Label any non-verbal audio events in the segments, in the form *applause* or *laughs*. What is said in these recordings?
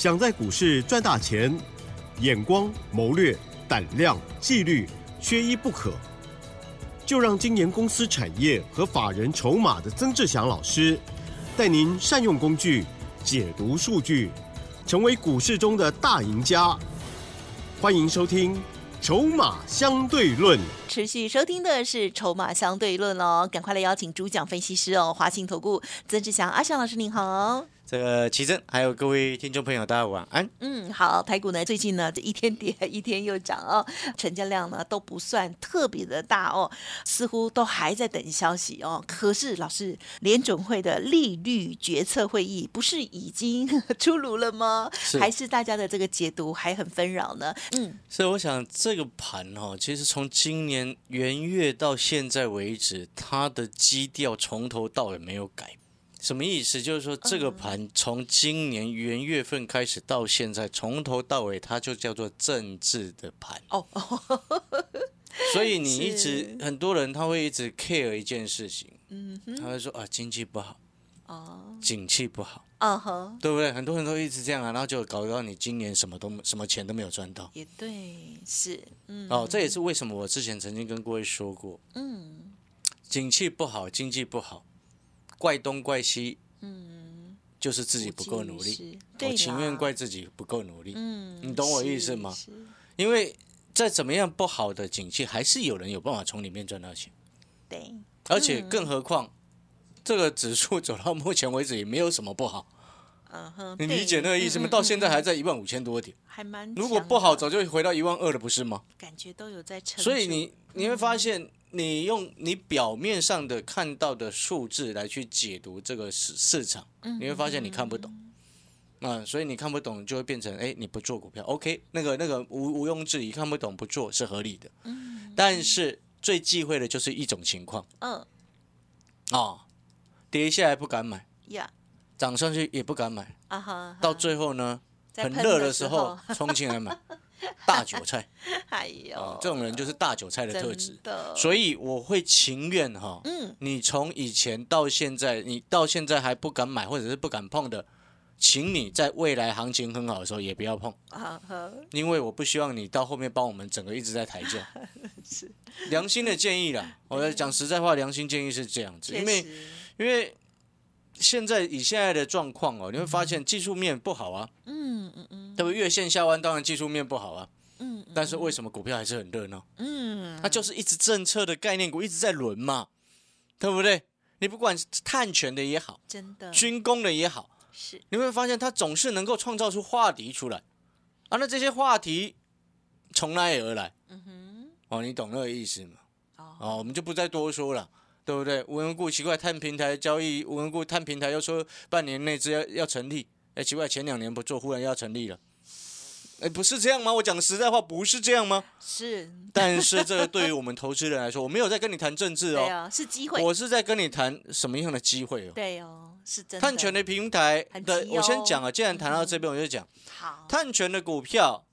想在股市赚大钱，眼光、谋略、胆量、纪律，缺一不可。就让今年公司产业和法人筹码的曾志祥老师，带您善用工具，解读数据，成为股市中的大赢家。欢迎收听《筹码相对论》。持续收听的是《筹码相对论》哦，赶快来邀请主讲分析师哦，华信投顾曾志祥阿祥老师您好。这个奇珍，还有各位听众朋友，大家晚安。嗯，好，台股呢最近呢这一天跌一天又涨哦，成交量呢都不算特别的大哦，似乎都还在等消息哦。可是老师，联准会的利率决策会议不是已经 *laughs* 出炉了吗？是还是大家的这个解读还很纷扰呢？嗯，所以我想这个盘哈、其实从今年元月到现在为止，它的基调从头到尾没有改。什么意思？就是说这个盘从今年元月份开始到现在，从头到尾它就叫做政治的盘。哦。哦，*laughs* 所以你一直很多人他会一直 care 一件事情，嗯，他会说啊经济不好，哦，景气不好，嗯哼，对不对？很多人都一直这样啊，然后就搞到你今年什么都什么钱都没有赚到。也对，是，嗯，哦，这也是为什么我之前曾经跟各位说过，嗯。景气不好，经济不好，怪东怪西，嗯，就是自己不够努力。我情愿怪自己不够努力，嗯，你懂我意思吗？因为再怎么样不好的景气，还是有人有办法从里面赚到钱，对，而且更何况。这个指数走到目前为止也没有什么不好，嗯哼，你理解那个意思吗？嗯到现在还在一万五千多点，还蛮，如果不好，早就回到一万二了，不是吗？感觉都有在撑，所以你你会发现，你用你表面上的看到的数字来去解读这个市市场，嗯你会发现你看不懂。啊，所以你看不懂，就会变成哎，你不做股票，OK，那个那个毋毋庸置疑，看不懂不做是合理的。嗯但是最忌讳的就是一种情况。嗯。啊，跌下来不敢买，呀涨上去也不敢买，啊哈，到最后呢，很热的的时候，冲进来买，*laughs* 大韭菜。*laughs* 哎呦。啊，，这种人就是大韭菜的特质。所以我会情愿哈，嗯。你从以前到现在，你到现在还不敢买或者是不敢碰的，请你在未来行情很好的时候也不要碰，啊，因为我不希望你到后面帮我们整个一直在抬价。*laughs* 是。良心的建议啦，我要讲实在话，良心建议是这样子，因为因为现在以现在的状况哦，你会发现技术面不好啊，嗯嗯嗯对不对？月线下弯当然技术面不好啊，嗯但是为什么股票还是很热闹？嗯，它就是一直政策的概念股一直在轮嘛，对不对？你不管是碳权的也好，真的军工的也好，是你会发现它总是能够创造出话题出来啊。那这些话题从哪里而来？嗯哼哦，你懂那个意思吗？哦哦，我们就不再多说了，对不对？无缘无故奇怪，碳平台交易无缘无故碳平台又说半年内只要要成立，哎，奇怪，前两年不做，忽然要成立了，哎，不是这样吗？我讲实在话，不是这样吗？是。*laughs* 但是这个对于我们投资人来说，我没有在跟你谈政治哦，对啊，是机会，我是在跟你谈什么样的机会哦。对哦，是真的。碳权的平台的，哦。我先讲啊，既然谈到这边，我就讲。好，碳权的股票，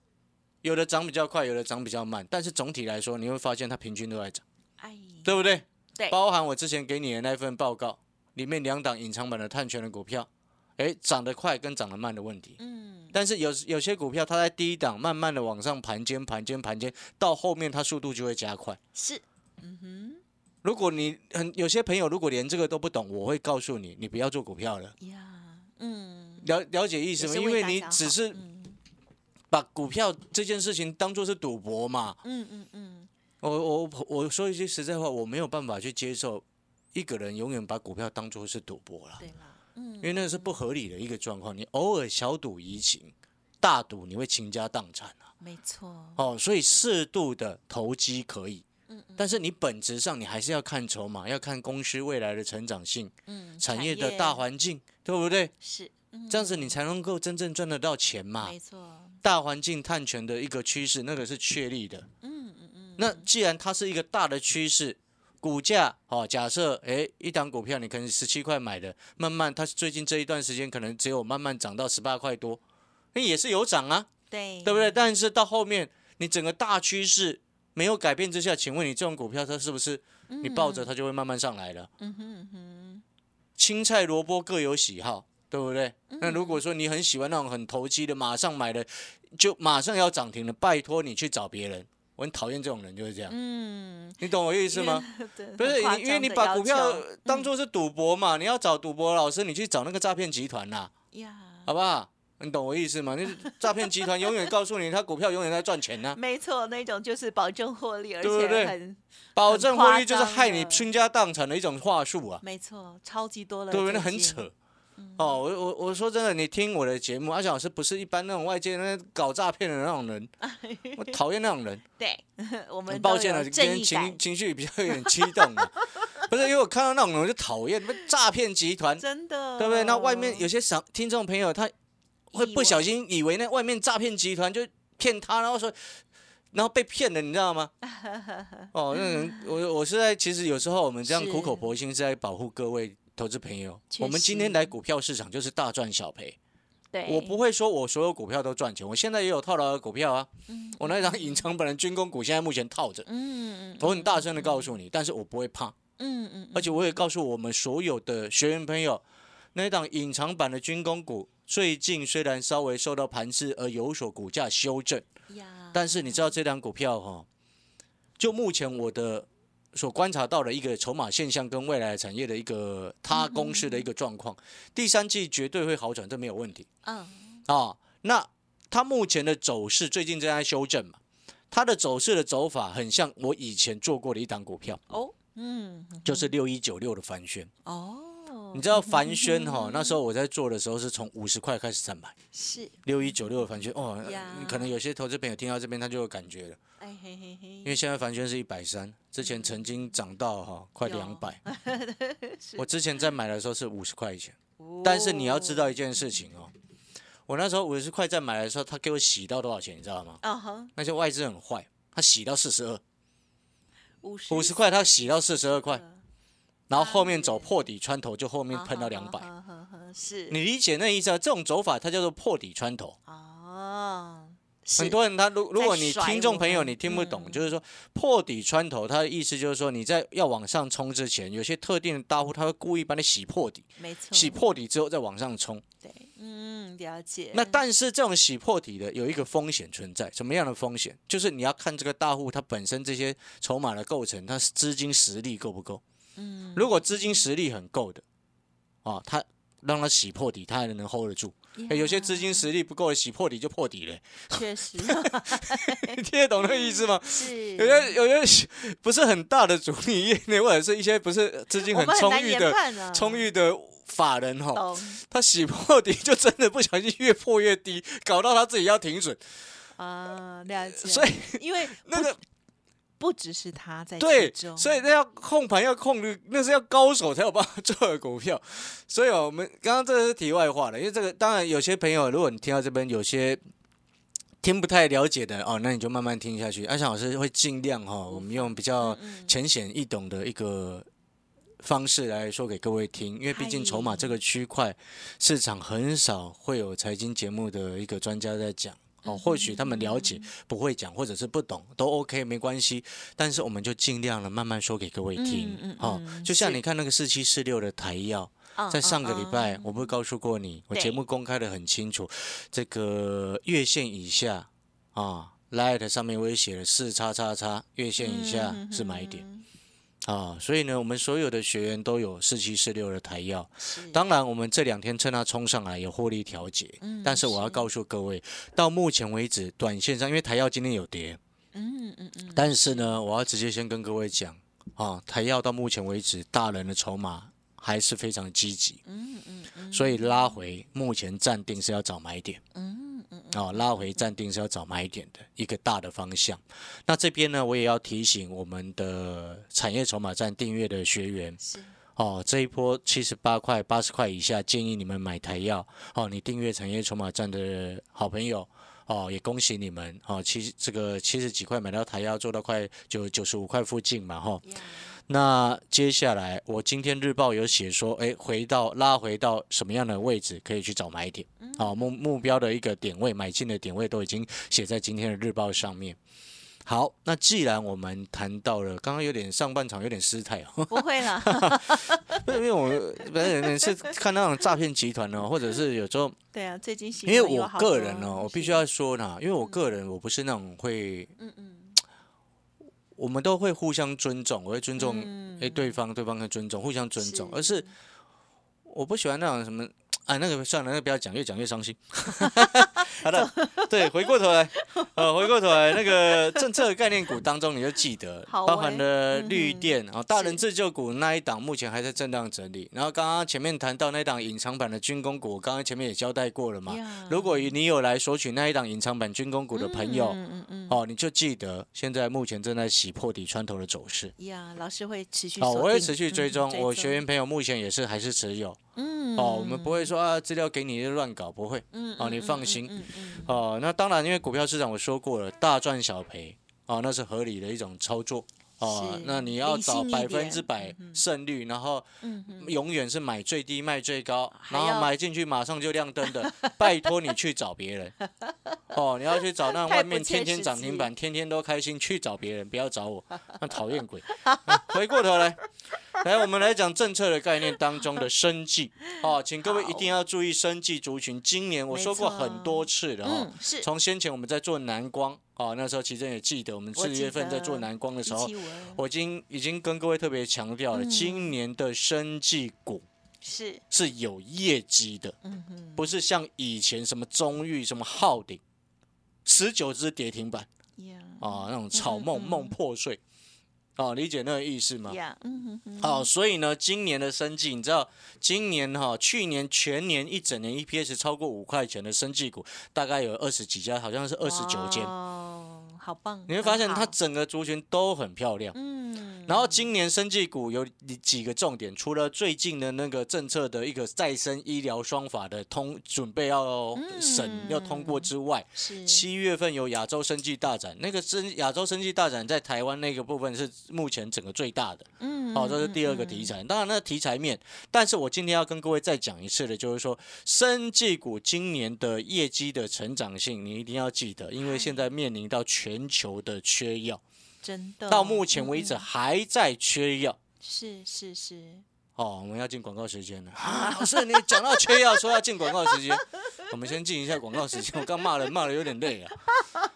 有的涨比较快，有的涨比较慢，但是总体来说，你会发现它平均都在涨，哎，对不对？对。包含我之前给你的那份报告里面两档隐藏版的碳权的股票，哎，涨得快跟涨得慢的问题。嗯，但是有有些股票它在低档慢慢的往上盘间盘间盘间，到后面它速度就会加快。是，嗯哼如果你很有些朋友如果连这个都不懂，我会告诉你，你不要做股票了。呀，嗯，了了解意思吗？因为你只是嗯把股票这件事情当做是赌博嘛。嗯嗯嗯，我我我说一句实在话，我没有办法去接受一个人永远把股票当做是赌博了，对啦，嗯因为那是不合理的一个状况。你偶尔小赌怡情，大赌你会倾家荡产啊。没错，哦，所以适度的投机可以，嗯嗯但是你本质上你还是要看筹码，要看公司未来的成长性、嗯，产业的大环境，对不对？是，嗯这样子你才能够真正赚得到钱嘛。没错，大环境探权的一个趋势，那个是确立的。嗯嗯嗯，那既然它是一个大的趋势，股价哦，假设诶一档股票你可能十七块买的，慢慢它最近这一段时间可能只有慢慢涨到十八块多，那也是有涨啊，对对不对？但是到后面你整个大趋势没有改变之下，请问你这种股票它是不是你抱着它就会慢慢上来了？嗯哼嗯哼，青菜萝卜各有喜好，对不对？那如果说你很喜欢那种很投机的，马上买的就马上要涨停了，拜托你去找别人。我很讨厌这种人，就是这样。嗯，你懂我意思吗？不是，因为你把股票当做是赌博嘛，你要找赌博老师，你去找那个诈骗集团啦，呀，好不好？你懂我意思吗？那 *laughs* 诈骗集团永远告诉你，他股票永远在赚钱呢、*laughs* 没错，那种就是保证获利，而且很保证获利就是害你倾家荡产的一种话术啊，没错，超级多了，对不对？那。很扯。哦，我我我说真的，你听我的节目，阿翔老师不是一般那种外界那搞诈骗的那种人，*laughs* 我讨厌那种人。对，我们很抱歉了，今天情，情绪比较有点激动啊，不是因为我看到那种人我就讨厌，诈骗集团，真的，对不对？那外面有些想听众朋友他会不小心以为那外面诈骗集团就骗他，然后说。然后被骗了，你知道吗？*laughs* 哦，那人我我是在其实有时候我们这样苦口婆心是在保护各位投资朋友。我们今天来股票市场就是大赚小赔，对，我不会说我所有股票都赚钱，我现在也有套牢的股票啊。嗯我那张隐藏版的军工股现在目前套着，嗯，嗯我很大声的告诉你，但是我不会怕，嗯嗯，而且我也告诉我们所有的学员朋友，那一档隐藏版的军工股最近虽然稍微受到盘势而有所股价修正，但是你知道这档股票哈、就目前我的所观察到的一个筹码现象跟未来产业的一个它公司的一个状况，第三季绝对会好转，这没有问题嗯，啊。那它目前的走势最近正在修正嘛，它的走势的走法很像我以前做过的一档股票，哦，嗯，就是六一九六的翻宣。哦，你知道凡轩哈，那时候我在做的时候是从五十块开始在买，是，六一九六的凡轩哦，你可能有些投资朋友听到这边他就有感觉了。哎嘿嘿嘿，因为现在凡轩是一百三，之前曾经涨到哈快有。两百。*laughs* 我之前在买的时候是五十块钱，但是你要知道一件事情哦，我那时候五十块在买的时候，他给我洗到多少钱，你知道吗？那些外资很坏，他洗到四十二，五十。五十块他洗到四十二块，然后后面走破底穿头，就后面喷到两百。是，你理解那意思啊？这种走法它叫做破底穿头。哦，很多人他如如果你听众朋友你听不懂，嗯就是说破底穿头，它的意思就是说你在要往上冲之前，有些特定的大户他会故意把你洗破底，没错，洗破底之后再往上冲。对，嗯，了解。那但是这种洗破底的有一个风险存在，什么样的风险？就是你要看这个大户他本身这些筹码的构成，他资金实力够不够？嗯，如果资金实力很够的，啊，他让他洗破底，他还能 hold 得住。欸有些资金实力不够的，洗破底就破底了，确实。你 *laughs* 听得懂那个意思吗？*laughs* 是。有些有些不是很大的主力业内，*laughs* 或者是一些不是资金很充裕的啊，充裕的法人哈，他洗破底就真的不小心越破越低，搞到他自己要停损，啊，了解。所以因为那个不只是他在对所以那要控盘要控的，那是要高手才有办法做的股票。*laughs* 所以哦我们刚刚这个是题外话了，因为这个当然有些朋友，如果你听到这边有些听不太了解的哦，那你就慢慢听下去。阿翔老师会尽量哈、我们用比较嗯浅显易懂的一个方式来说给各位听，因为毕竟筹码这个区块市场很少会有财经节目的一个专家在讲。哦，或许他们了解不会讲，或者是不懂，都 OK 没关系。但是我们就尽量的慢慢说给各位听。哦嗯，就像你看那个四七四六的台药，嗯在上个礼拜嗯我不是告诉过你，我节目公开的很清楚，这个月线以下啊，Light 上面我也写了四叉叉叉，月线以下嗯是买点。嗯啊，所以呢，我们所有的学员都有四七四六的台药。当然，我们这两天趁它冲上来有获利调节，嗯但是我要告诉各位，到目前为止，短线上因为台药今天有跌，嗯嗯嗯，但是呢，我要直接先跟各位讲啊，台药到目前为止，大人的筹码还是非常积极，嗯嗯嗯，所以拉回目前暂定是要找买点。嗯嗯哦，拉回暂定是要找买点的一个大的方向。那这边呢，我也要提醒我们的产业筹码站订阅的学员哦，这一波七十八块、八十块以下，建议你们买台药哦。你订阅产业筹码站的好朋友哦，也恭喜你们哦。七这个七十几块买到台药，做到快九九十五块附近嘛哈、那接下来，我今天日报有写说，哎，回到拉回到什么样的位置可以去找买点？好、目目标的一个点位，买进的点位都已经写在今天的日报上面。好，那既然我们谈到了，刚刚有点上半场有点失态哦，不会啦，不 *laughs* 是因为我本来每次看那种诈骗集团哦，或者是有时候，对啊，最近因为我个人哦，我必须要说呢，因为我个人我不是那种会，嗯嗯。我们都会互相尊重，我会尊重嗯。哎对方，对方会尊重，互相尊重，是。而是我不喜欢那种什么。哎，那个算了，那个不要讲，越讲越伤心。*laughs* 好的，对，回过头来，呃，回过头来，那个政策概念股当中，你就记得好包含欸了绿电啊、大人自救股那一档，目前还在震荡整理。然后刚刚前面谈到那一档隐藏版的军工股，我刚刚前面也交代过了嘛。呀如果你有来索取那一档隐藏版军工股的朋友，嗯嗯嗯哦，你就记得现在目前正在洗破底穿头的走势。呀，老师会持续哦，我会持续追嗯踪，我学员朋友目前也是还是持有。嗯哦，我们不会说啊，资料给你就乱搞，不会。嗯哦你放心嗯嗯嗯哦，那当然，因为股票市场我说过了，大赚小赔，哦，那是合理的一种操作。哦是，那你要找百分之百胜率，然后永远是买最低卖最高，然后买进去马上就亮灯的，*laughs* 拜托你去找别人。哦，你要去找那外面天天涨停板，*laughs* 天天都开心，去找别人，不要找我，那讨厌鬼。嗯回过头来，*laughs* *laughs* 来我们来讲政策的概念当中的生计 *laughs* 哦，请各位一定要注意生计族群。今年我没说过很多次了哦从先前我们在做南光哦，那时候其实也记得我们四月份在做南光的时候我已经已经跟各位特别强调了，嗯今年的生技股是是有业绩的，不是像以前什么中裕、什么浩鼎，十九只跌停板呀啊，那种草梦梦破碎啊，理解那个意思吗？呀嗯哼哼好，所以呢，今年的生计，你知道，今年哈、去年全年一整年 EPS 超过五块钱的生计股，大概有二十几家，好像是二十九间。哦，好棒！你会发现它整个族群都很漂亮。嗯，然后今年生技股有几个重点，除了最近的那个政策的一个再生医疗双法的通准备要审、嗯要通过之外，是七月份有亚洲生技大展，那个生亚洲生技大展在台湾那个部分是目前整个最大的。嗯好、这是第二个题材。当然，那个题材面，但是我今天要跟各位再讲一次的，就是说，生技股今年的业绩的成长性，你一定要记得，因为现在面临到全球的缺药，真的到目前为止还在缺药。是是是，哦，我们要进广告时间了。啊，老师，你讲到缺药，说要进广告时间，*laughs* 我们先进一下广告时间。我刚骂人骂的有点累啊。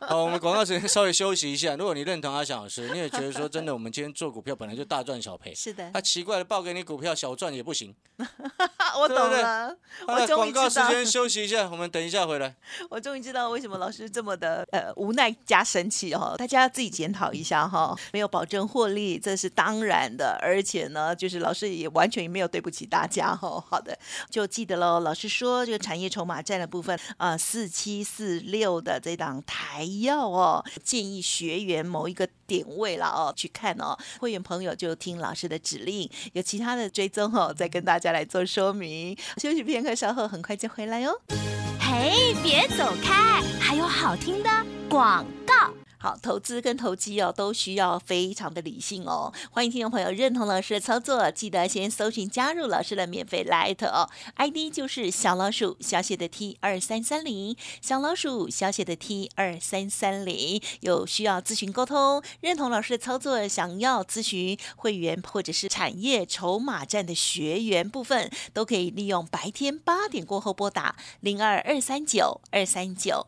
*laughs* 好，我们广告时间稍微休息一下。如果你认同阿翔老师，你也觉得说真的，我们今天做股票本来就大赚小赔，*laughs* 是的他、，奇怪的报给你股票小赚也不行。*laughs* 我懂了，好了，我终于广告知道，时间休息一下，我们等一下回来。我终于知道为什么老师这么的呃无奈加生气哦。大家自己检讨一下哈，没有保证获利，这是当然的，而且呢，就是老师也完全没有对不起大家哈。好的，就记得喽。老师说这个产业筹码战的部分啊，四七四六的这档台要哦，建议学员某一个点位了哦去看哦。会员朋友就听老师的指令，有其他的追踪哦，再跟大家来做说明。休息片刻，稍后很快就回来哦。嘿，别走开，还有好听的广。好，投资跟投机哦，都需要非常的理性哦。欢迎听众朋友认同老师的操作，记得先搜寻加入老师的免费 Light 哦，ID 就是小老鼠小写的 T 二三三零，小老鼠小写的 T 二三三零。有需要咨询沟通，认同老师的操作，想要咨询会员或者是产业筹码站的学员部分，都可以利用白天八点过后拨打零二二三九二三九。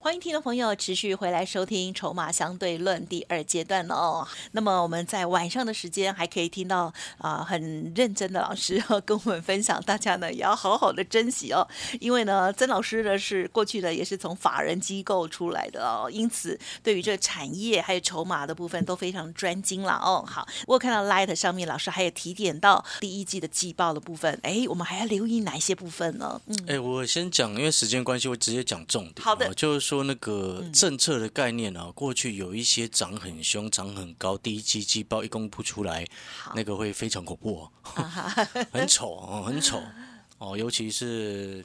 欢迎听众朋友持续回来收听《筹码相对论》第二阶段哦。那么我们在晚上的时间还可以听到啊、很认真的老师哦跟我们分享，大家呢也要好好的珍惜哦，因为呢曾老师呢是过去的也是从法人机构出来的哦，因此对于这个产业还有筹码的部分都非常专精了哦。好，我有看到 Light 上面老师还有提点到第一季的季报的部分，哎，我们还要留意哪些部分呢？嗯，哎，我先讲，因为时间关系，我直接讲重点。好的哦就是说那个政策的概念啊，过去有一些涨很凶、涨很高，第一季季报一公布出来，那个会非常恐怖 *laughs* 很丑哦，很丑。哦，尤其是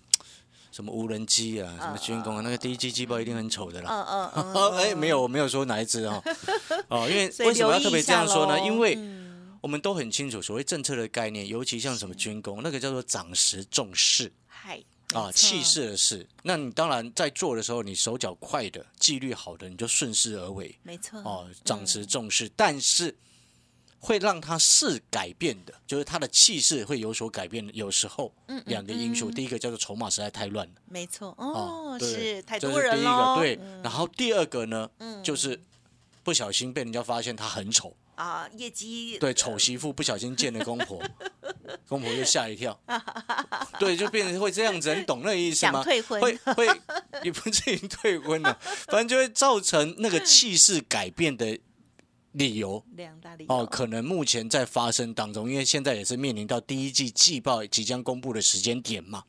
什么无人机啊，什么军工啊，那个第一季季报一定很丑的啦。嗯嗯 *laughs* 哎，没有，我没有说哪一只哦，*laughs* 哦，因为为什么要特别这样说呢？因为嗯我们都很清楚，所谓政策的概念，尤其像什么军工，那个叫做涨时重视。嗨啊，气，势的势。那你当然在做的时候，你手脚快的、纪律好的，你就顺势而为没错，哦，长持重视。但是会让他势改变的，就是他的气势会有所改变的。有时候嗯嗯两个因素，嗯。第一个叫做筹码实在太乱了。没错，哦，对是太这多人是第一个，对。嗯。然后第二个呢，嗯。就是不小心被人家发现他很丑，啊，业绩对，丑媳妇不小心见了公婆，*laughs* 公婆就吓一跳，*laughs* 对，就变成会这样子，你懂那个意思吗？想退婚，会会也不至于退婚了，*laughs* 反正就会造成那个气势改变的理由。两大理哦，可能目前在发生当中，因为现在也是面临到第一季季报即将公布的时间点嘛。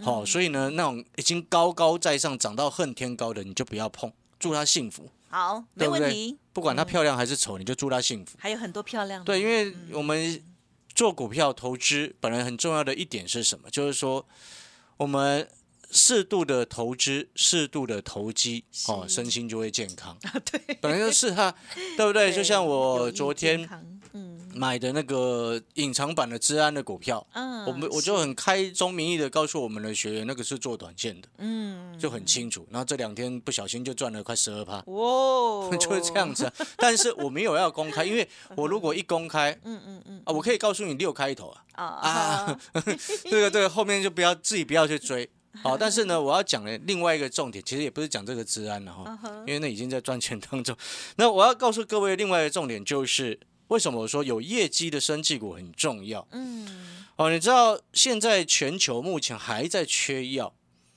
好、所以呢，那种已经高高在上、涨到恨天高的，你就不要碰，祝他幸福。好，没对不对问题，不管她漂亮还是丑，你就祝她幸福。还有很多漂亮的，对，因为我们做股票投资本来很重要的一点是什么？就是说我们适度的投资，适度的投机，哦，身心就会健康。*laughs* 对，本来就是哈，对不对？就像我昨天买的那个隐藏版的治安的股票，嗯，我们我就很开宗明义的告诉我们的学员，那个是做短线的，嗯，就很清楚。然后这两天不小心就赚了快十二趴。哇，*laughs* 就是这样子、啊，但是我没有要公开，因为我如果一公开 *laughs* 嗯嗯嗯啊，我可以告诉你六开头啊，啊啊，*laughs* 这个这个后面就不要自己不要去追。好，但是呢，我要讲的另外一个重点，其实也不是讲这个治安了哈，因为那已经在赚钱当中。那我要告诉各位另外一个重点就是，为什么我说有业绩的生技股很重要？嗯。哦，你知道现在全球目前还在缺药，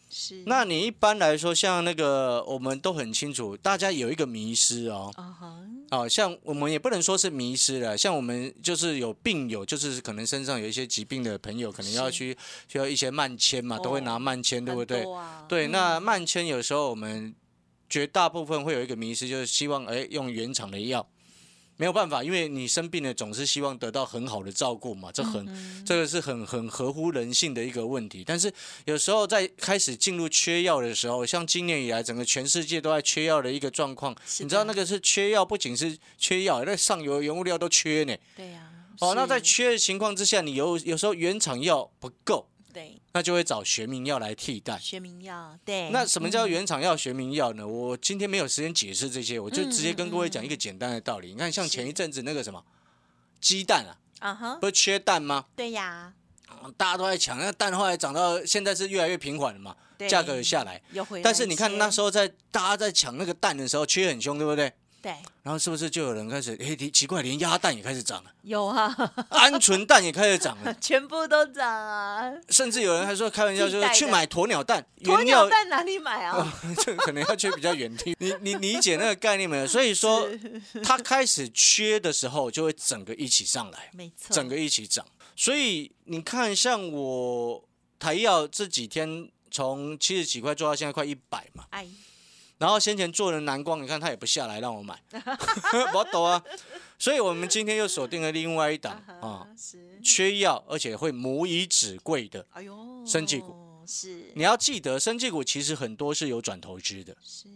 是，那你一般来说，像那个我们都很清楚，大家有一个迷失哦，啊哈，哦，像我们也不能说是迷失了，像我们就是有病友，就是可能身上有一些疾病的朋友，可能要去需要一些慢签嘛，都会拿哦慢签，对不对？对，嗯。那慢签有时候我们绝大部分会有一个迷失，就是希望哎用原厂的药，没有办法，因为你生病了总是希望得到很好的照顾嘛，这很、嗯这个是很很合乎人性的一个问题。但是有时候在开始进入缺药的时候，像今年以来整个全世界都在缺药的一个状况，你知道那个是缺药，不仅是缺药，那上游原物料都缺呢。对呀，哦，那在缺的情况之下，你有有时候原厂药不够，对那就会找学名药来替代。学名药，对，那什么叫嗯原厂药、学名药呢？我今天没有时间解释这些，我就直接跟各位讲一个简单的道理。你看，像前一阵子那个什么鸡蛋啊，啊哈，不是缺蛋吗？对呀，大家都在抢，那蛋后来涨到现在是越来越平缓了嘛，价格有下来。又回来，但是你看那时候在大家在抢那个蛋的时候，缺很凶，对不对？对。然后是不是就有人开始，哎，奇怪，连鸭蛋也开始涨了，有啊，*laughs* 鹌鹑蛋也开始涨了，全部都涨啊，甚至有人还说开玩笑，就是去买鸵鸟蛋，鸵鸟蛋哪里买啊？*laughs* 这可能要去比较远地。你你理解那个概念没有？所以 *laughs* 说，它开始缺的时候，就会整个一起上来，没错，整个一起涨。所以你看，像我台药这几天从七十几块做到现在快一百嘛，哎，然后先前做的蓝光，你看它也不下来让我买，*laughs* 我懂啊。所以我们今天又锁定了另外一档 *laughs* 啊缺药而且会母以子贵的。哎呦，生技股。是。你要记得，生技股其实很多是有转投资的。是，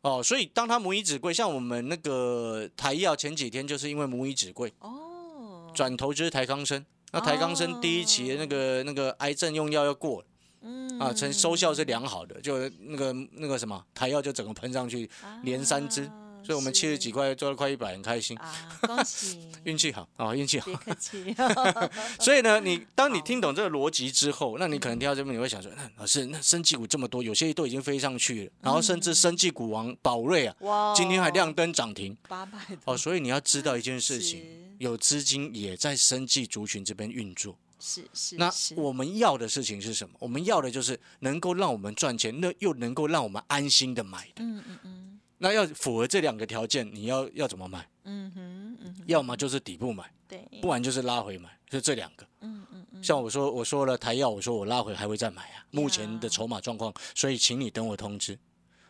哦，所以当它母以子贵，像我们那个台药前几天就是因为母以子贵哦，转投资台康生，那台康生第一期的那个那个癌症用药要过了嗯啊，成收效是良好的，就那个那个什么台药就整个喷上去，连三支啊所以我们七十几块做了快一百，很开心，啊，恭喜，*laughs* 运气好啊，运气好别。客气 *laughs* *laughs* 所以呢，你当你听懂这个逻辑之后，那你可能听到这边，你会想说，那老师，那生技股这么多，有些都已经飞上去了，然后甚至生技股王宝瑞啊，哇今天还亮灯涨停八百哦。所以你要知道一件事情，有资金也在生技族群这边运作。是是，那我们要的事情是什么？我们要的就是能够让我们赚钱，那又能够让我们安心的买的。嗯嗯嗯那要符合这两个条件，你要要怎么买？嗯哼嗯哼，要么就是底部买，对，不然就是拉回买，就这两个。嗯嗯嗯，像我说，我说了台药，我说我拉回还会再买啊。目前的筹码状况，所以请你等我通知。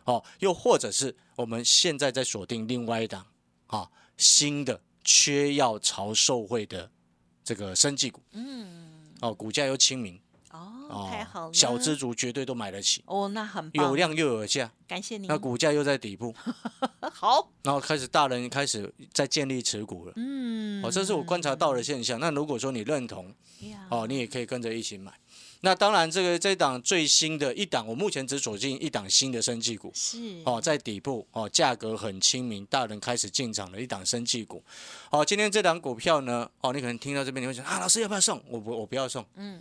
哦，又或者是我们现在在锁定另外一档啊新的缺药潮受惠的这个生技股。嗯，哦，股价又亲民。哦，哦，太好了，小资族绝对都买得起，哦，那很棒，有量又有价，感谢你，那股价又在底部，*laughs* 好，然后开始大人开始在建立持股了。嗯，哦，这是我观察到的现象。那如果说你认同，哦，你也可以跟着一起买。那当然，这个这档最新的一档，我目前只锁进一档新的生技股。是哦，在底部哦，价格很亲民，大人开始进场的一档生技股。哦，今天这档股票呢，哦，你可能听到这边你会想啊，老师要不要送？我不，我不要送。嗯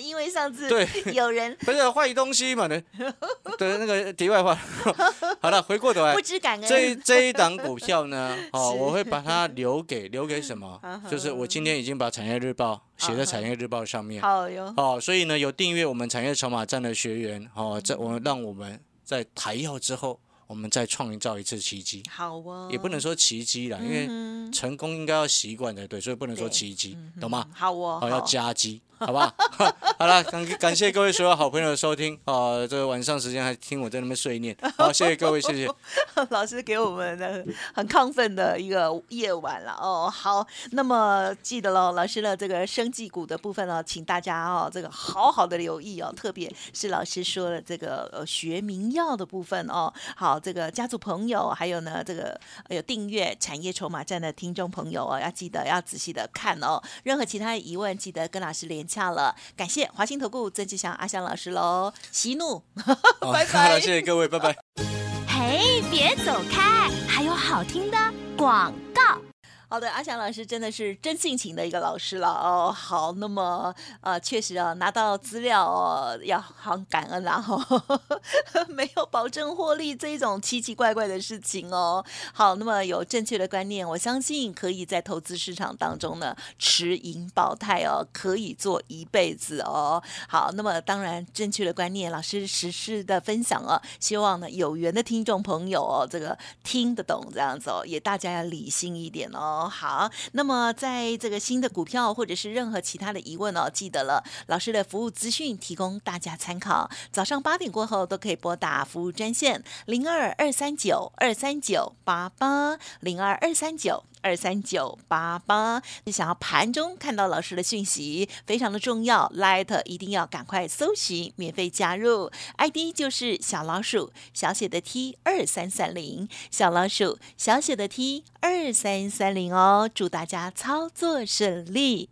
因为上次对 *laughs* 有人不是坏东西嘛？的 *laughs* 对那个题外话。好了，回过头来不，知感恩，这一这一档股票呢，*laughs* 哦，我会把它留给留给什么？就是我今天已经把产业日报写在产业日报上面。好哟，哦，所以呢，有订阅我们产业筹码站的学员，哦，在我们让我们在台药之后，我们再创造一次奇迹，好哦，也不能说奇迹啦，因为嗯成功应该要习惯才对，所以不能说奇迹，懂吗？好哦，好，要加鸡，好不 *laughs* 好？好了，感感谢各位所有好朋友的收听，啊，这个晚上时间还听我在那边碎念，好，谢谢各位，谢谢。*laughs* 老师给我们的很亢奋的一个夜晚了哦。好，那么记得喽，老师的这个生技股的部分呢，请大家哦这个好好的留意哦，特别是老师说的这个呃学名药的部分哦。好，这个家族朋友还有呢这个呃有订阅产业筹码站的听众朋友哦，要记得要仔细的看哦。任何其他疑问，记得跟老师连洽了。感谢华兴投顾曾志祥阿香老师喽，息怒，好 *laughs* 拜拜好，谢谢各位，拜拜。嘿，别走开，还有好听的广告。好的，阿翔老师真的是真性情的一个老师了哦。好，那么呃，确实啊，拿到资料哦，要很感恩啦、哦，*laughs* 没有保证获利这种奇奇怪怪的事情哦。好，那么有正确的观念，我相信可以在投资市场当中呢持盈保泰哦，可以做一辈子哦。好，那么当然正确的观念，老师实时的分享哦，希望呢有缘的听众朋友哦，这个听得懂这样子哦，也大家要理性一点哦。好，那么在这个新的股票或者是任何其他的疑问哦，记得了，老师的服务资讯提供大家参考。早上八点过后都可以拨打服务专线零二二三九二三九八八零二二三九。二三九八八，你想要盘中看到老师的讯息，非常的重要，Light 一定要赶快搜寻，免费加入，ID 就是小老鼠小写的 T 二三三零，小老鼠小写的 T 二三三零哦，祝大家操作顺利。